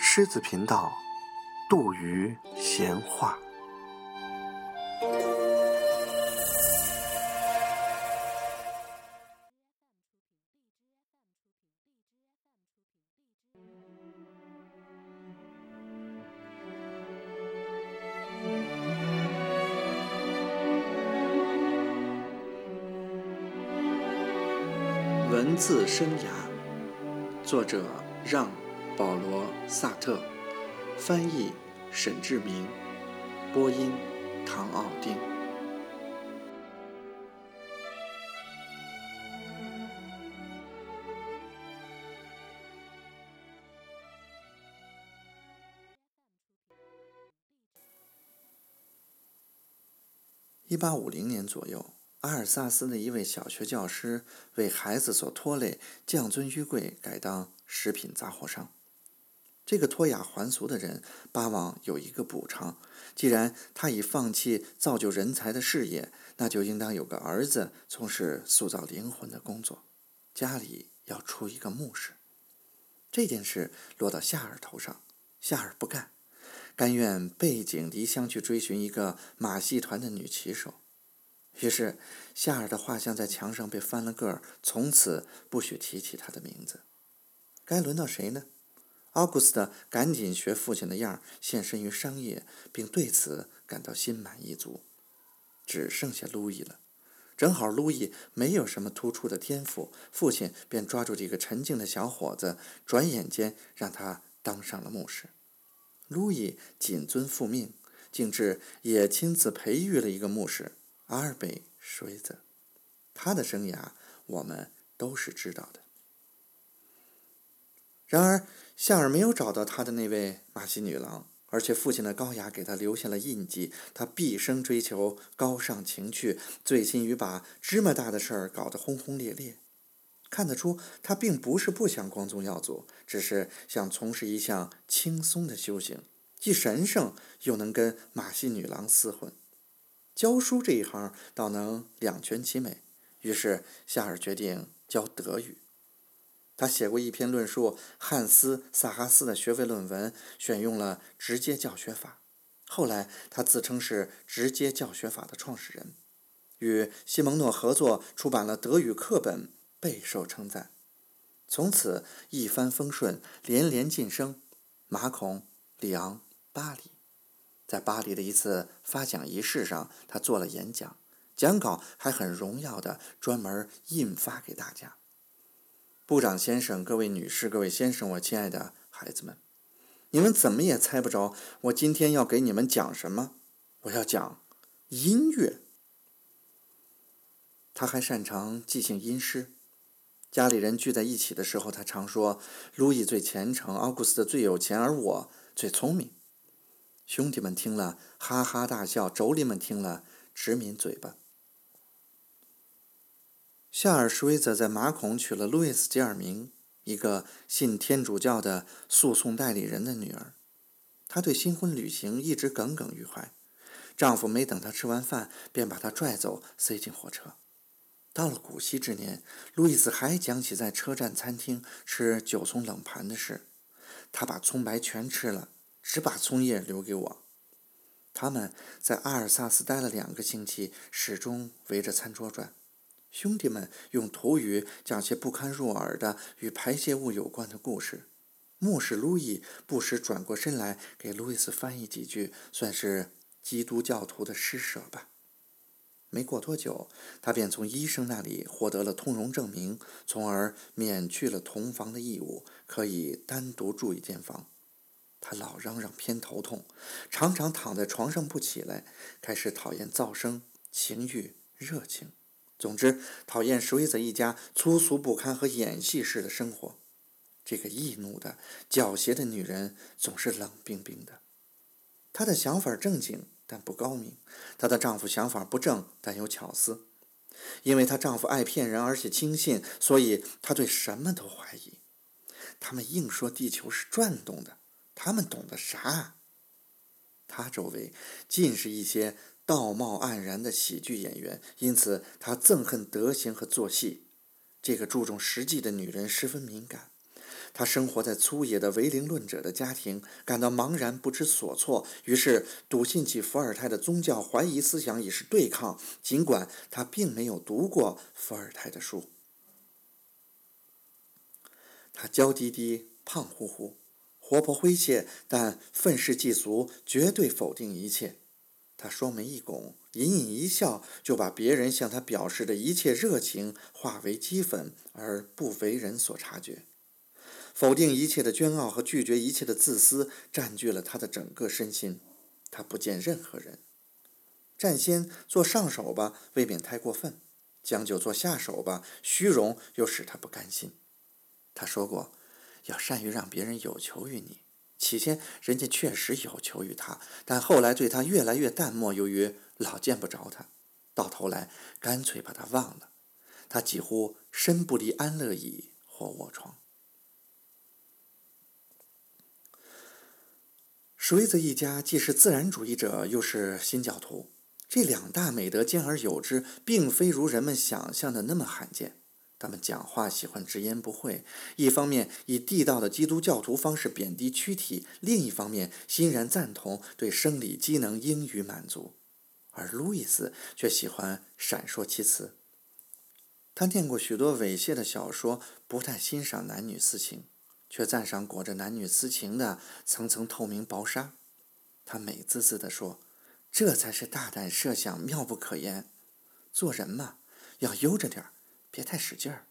狮子频道，杜鱼闲话。字生涯，作者让·保罗·萨特，翻译沈志明，播音唐奥丁。一八五零年左右。阿尔萨斯的一位小学教师为孩子所拖累，降尊于贵，改当食品杂货商。这个脱雅还俗的人巴望有一个补偿。既然他已放弃造就人才的事业，那就应当有个儿子从事塑造灵魂的工作。家里要出一个牧师。这件事落到夏尔头上，夏尔不干，甘愿背井离乡去追寻一个马戏团的女骑手。于是，夏尔的画像在墙上被翻了个儿，从此不许提起他的名字。该轮到谁呢？奥古斯特赶紧学父亲的样儿，献身于商业，并对此感到心满意足。只剩下路易了。正好路易没有什么突出的天赋，父亲便抓住这个沉静的小伙子，转眼间让他当上了牧师。路易谨遵父命，竟至也亲自培育了一个牧师。阿尔贝·水子，他的生涯我们都是知道的。然而，夏尔没有找到他的那位马戏女郎，而且父亲的高雅给他留下了印记。他毕生追求高尚情趣，醉心于把芝麻大的事儿搞得轰轰烈烈。看得出，他并不是不想光宗耀祖，只是想从事一项轻松的修行，既神圣又能跟马戏女郎厮混。教书这一行倒能两全其美，于是夏尔决定教德语。他写过一篇论述汉斯·萨哈斯的学位论文，选用了直接教学法。后来他自称是直接教学法的创始人，与西蒙诺合作出版了德语课本，备受称赞。从此一帆风顺，连连晋升，马孔、里昂、巴黎。在巴黎的一次发奖仪式上，他做了演讲，讲稿还很荣耀的专门印发给大家。部长先生、各位女士、各位先生，我亲爱的孩子们，你们怎么也猜不着我今天要给你们讲什么？我要讲音乐。他还擅长即兴吟诗。家里人聚在一起的时候，他常说：“路易最虔诚，奥古斯特最有钱，而我最聪明。”兄弟们听了哈哈大笑，妯娌们听了直抿嘴巴。夏尔施威泽在马孔娶了路易斯·吉尔明，一个信天主教的诉讼代理人的女儿。她对新婚旅行一直耿耿于怀，丈夫没等她吃完饭，便把她拽走，塞进火车。到了古稀之年，路易斯还讲起在车站餐厅吃九葱冷盘的事，他把葱白全吃了。只把葱叶留给我。他们在阿尔萨斯待了两个星期，始终围着餐桌转。兄弟们用土语讲些不堪入耳的与排泄物有关的故事。牧师路易不时转过身来给路易斯翻译几句，算是基督教徒的施舍吧。没过多久，他便从医生那里获得了通融证明，从而免去了同房的义务，可以单独住一间房。他老嚷嚷偏头痛，常常躺在床上不起来，开始讨厌噪声、情欲、热情，总之讨厌水子一家粗俗不堪和演戏式的生活。这个易怒的、狡黠的女人总是冷冰冰的。她的想法正经，但不高明；她的丈夫想法不正，但有巧思。因为她丈夫爱骗人，而且轻信，所以她对什么都怀疑。他们硬说地球是转动的。他们懂得啥？他周围尽是一些道貌岸然的喜剧演员，因此他憎恨德行和做戏。这个注重实际的女人十分敏感。她生活在粗野的唯灵论者的家庭，感到茫然不知所措，于是笃信起伏尔泰的宗教怀疑思想以示对抗，尽管她并没有读过伏尔泰的书。她娇滴滴、胖乎乎，活泼诙谐，但愤世嫉俗，绝对否定一切。他双眉一拱，隐隐一笑，就把别人向他表示的一切热情化为齑粉，而不为人所察觉。否定一切的骄傲和拒绝一切的自私占据了他的整个身心，他不见任何人。占先做上手吧，未免太过分；将就做下手吧，虚荣又使他不甘心。他说过，要善于让别人有求于你。起先人家确实有求于他，但后来对他越来越淡漠，由于老见不着他，到头来干脆把他忘了。他几乎身不离安乐椅或卧床。舒维泽一家既是自然主义者，又是新教徒，这两大美德兼而有之，并非如人们想象的那么罕见。他们讲话喜欢直言不讳，一方面以地道的基督教徒方式贬低躯体，另一方面欣然赞同对生理机能应予满足。而路易斯却喜欢闪烁其词。他念过许多猥亵的小说，不太欣赏男女私情。却赞赏裹着男女私情的层层透明薄纱，他美滋滋地说：“这才是大胆设想，妙不可言。做人嘛，要悠着点儿，别太使劲儿。”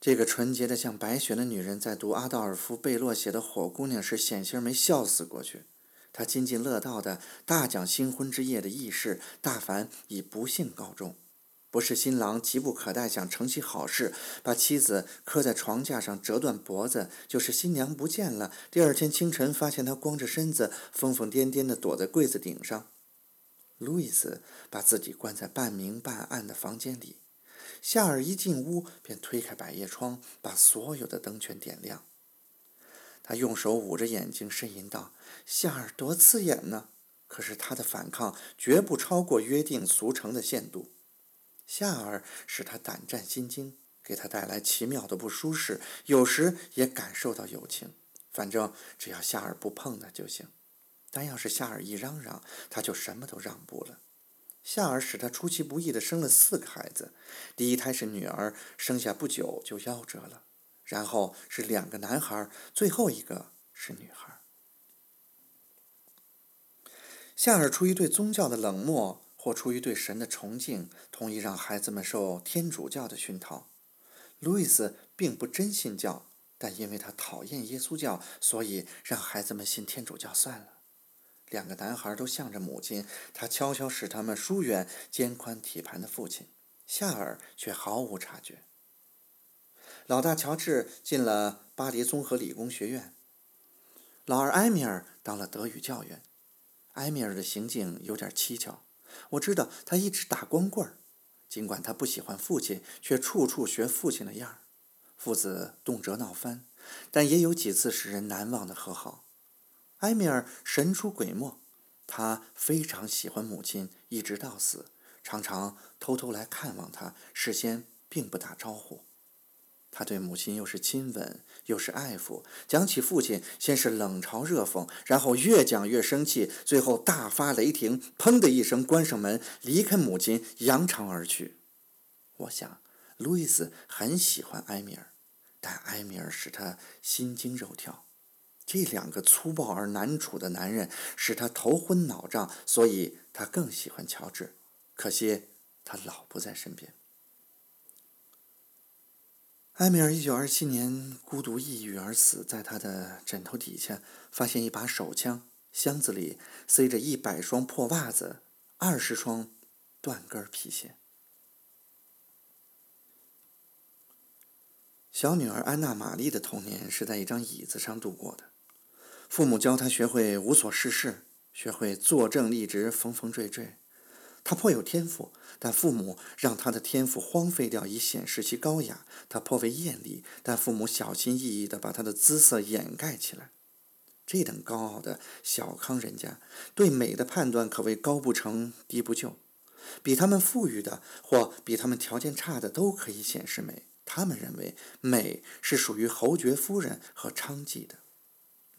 这个纯洁的像白雪的女人在读阿道尔夫·贝洛写的《火姑娘》时，险些没笑死过去。她津津乐道的大讲新婚之夜的轶事，大凡以不幸告终。不是新郎急不可待想成其好事，把妻子磕在床架上折断脖子，就是新娘不见了。第二天清晨发现她光着身子，疯疯癫癫地躲在柜子顶上。路易斯把自己关在半明半暗的房间里，夏尔一进屋便推开百叶窗，把所有的灯全点亮。他用手捂着眼睛，呻吟道：“夏尔多刺眼呢！”可是他的反抗绝不超过约定俗成的限度。夏尔使他胆战心惊，给他带来奇妙的不舒适，有时也感受到友情。反正只要夏尔不碰他就行，但要是夏尔一嚷嚷，他就什么都让步了。夏尔使他出其不意的生了四个孩子，第一胎是女儿，生下不久就夭折了，然后是两个男孩，最后一个是女孩。夏尔出于对宗教的冷漠。或出于对神的崇敬，同意让孩子们受天主教的熏陶。路易斯并不真信教，但因为他讨厌耶稣教，所以让孩子们信天主教算了。两个男孩都向着母亲，他悄悄使他们疏远肩宽体盘的父亲。夏尔却毫无察觉。老大乔治进了巴黎综合理工学院，老二埃米尔当了德语教员。埃米尔的行径有点蹊跷。我知道他一直打光棍儿，尽管他不喜欢父亲，却处处学父亲的样儿。父子动辄闹翻，但也有几次使人难忘的和好。埃米尔神出鬼没，他非常喜欢母亲，一直到死，常常偷偷来看望他，事先并不打招呼。他对母亲又是亲吻又是爱抚，讲起父亲，先是冷嘲热讽，然后越讲越生气，最后大发雷霆，砰的一声关上门，离开母亲，扬长而去。我想，路易斯很喜欢埃米尔，但埃米尔使他心惊肉跳。这两个粗暴而难处的男人使他头昏脑胀，所以他更喜欢乔治。可惜他老不在身边。埃米尔一九二七年孤独抑郁而死，在他的枕头底下发现一把手枪，箱子里塞着一百双破袜子，二十双断跟皮鞋。小女儿安娜·玛丽的童年是在一张椅子上度过的，父母教他学会无所事事，学会坐正立直，缝缝缀缀。他颇有天赋，但父母让他的天赋荒废掉，以显示其高雅。他颇为艳丽，但父母小心翼翼地把他的姿色掩盖起来。这等高傲的小康人家，对美的判断可谓高不成低不就。比他们富裕的或比他们条件差的都可以显示美。他们认为美是属于侯爵夫人和娼妓的。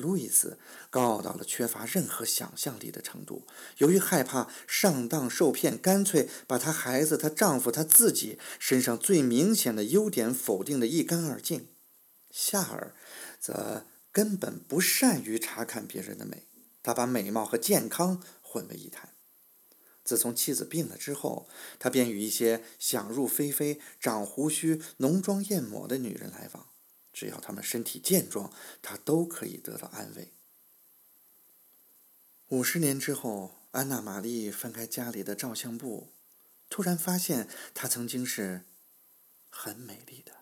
路易斯高傲到了缺乏任何想象力的程度。由于害怕上当受骗，干脆把她孩子、她丈夫、她自己身上最明显的优点否定的一干二净。夏尔则根本不善于查看别人的美，他把美貌和健康混为一谈。自从妻子病了之后，他便与一些想入非非、长胡须、浓妆艳抹的女人来往。只要他们身体健壮，他都可以得到安慰。五十年之后，安娜·玛丽翻开家里的照相簿，突然发现她曾经是很美丽的。